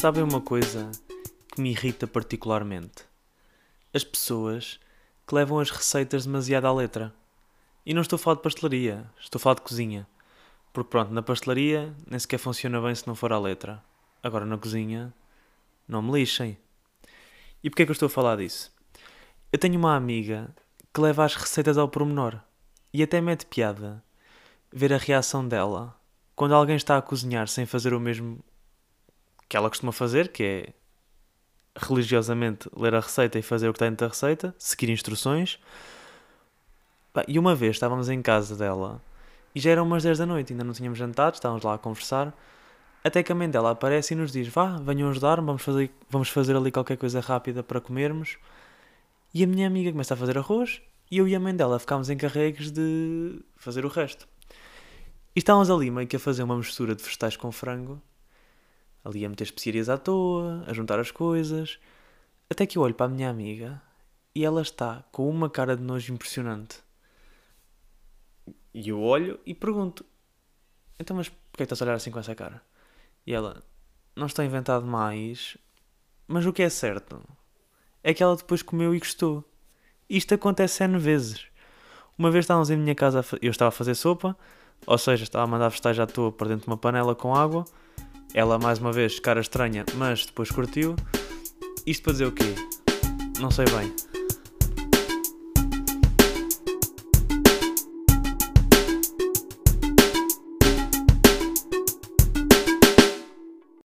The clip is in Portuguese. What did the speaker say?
Sabem uma coisa que me irrita particularmente? As pessoas que levam as receitas demasiado à letra. E não estou a falar de pastelaria, estou a falar de cozinha. Porque pronto, na pastelaria nem sequer funciona bem se não for à letra. Agora na cozinha, não me lixem. E porquê é que eu estou a falar disso? Eu tenho uma amiga que leva as receitas ao pormenor. E até mete piada ver a reação dela quando alguém está a cozinhar sem fazer o mesmo que ela costuma fazer, que é religiosamente ler a receita e fazer o que está dentro da receita, seguir instruções. E uma vez estávamos em casa dela e já eram umas 10 da noite, ainda não tínhamos jantado, estávamos lá a conversar. Até que a mãe dela aparece e nos diz: Vá, venham ajudar-me, vamos fazer, vamos fazer ali qualquer coisa rápida para comermos. E a minha amiga começa a fazer arroz e eu e a mãe dela ficámos encarregues de fazer o resto. E estávamos ali meio que a fazer uma mistura de vegetais com frango, ali a meter especiarias à toa, a juntar as coisas, até que eu olho para a minha amiga e ela está com uma cara de nojo impressionante. E eu olho e pergunto: Então, mas porquê estás a olhar assim com essa cara? E ela: Não estou inventado mais, mas o que é certo é que ela depois comeu e gostou. Isto acontece N vezes. Uma vez estávamos em minha casa, eu estava a fazer sopa, ou seja, estava a mandar vegetais à toa para dentro de uma panela com água. Ela, mais uma vez, cara estranha, mas depois curtiu. Isto para dizer o quê? Não sei bem.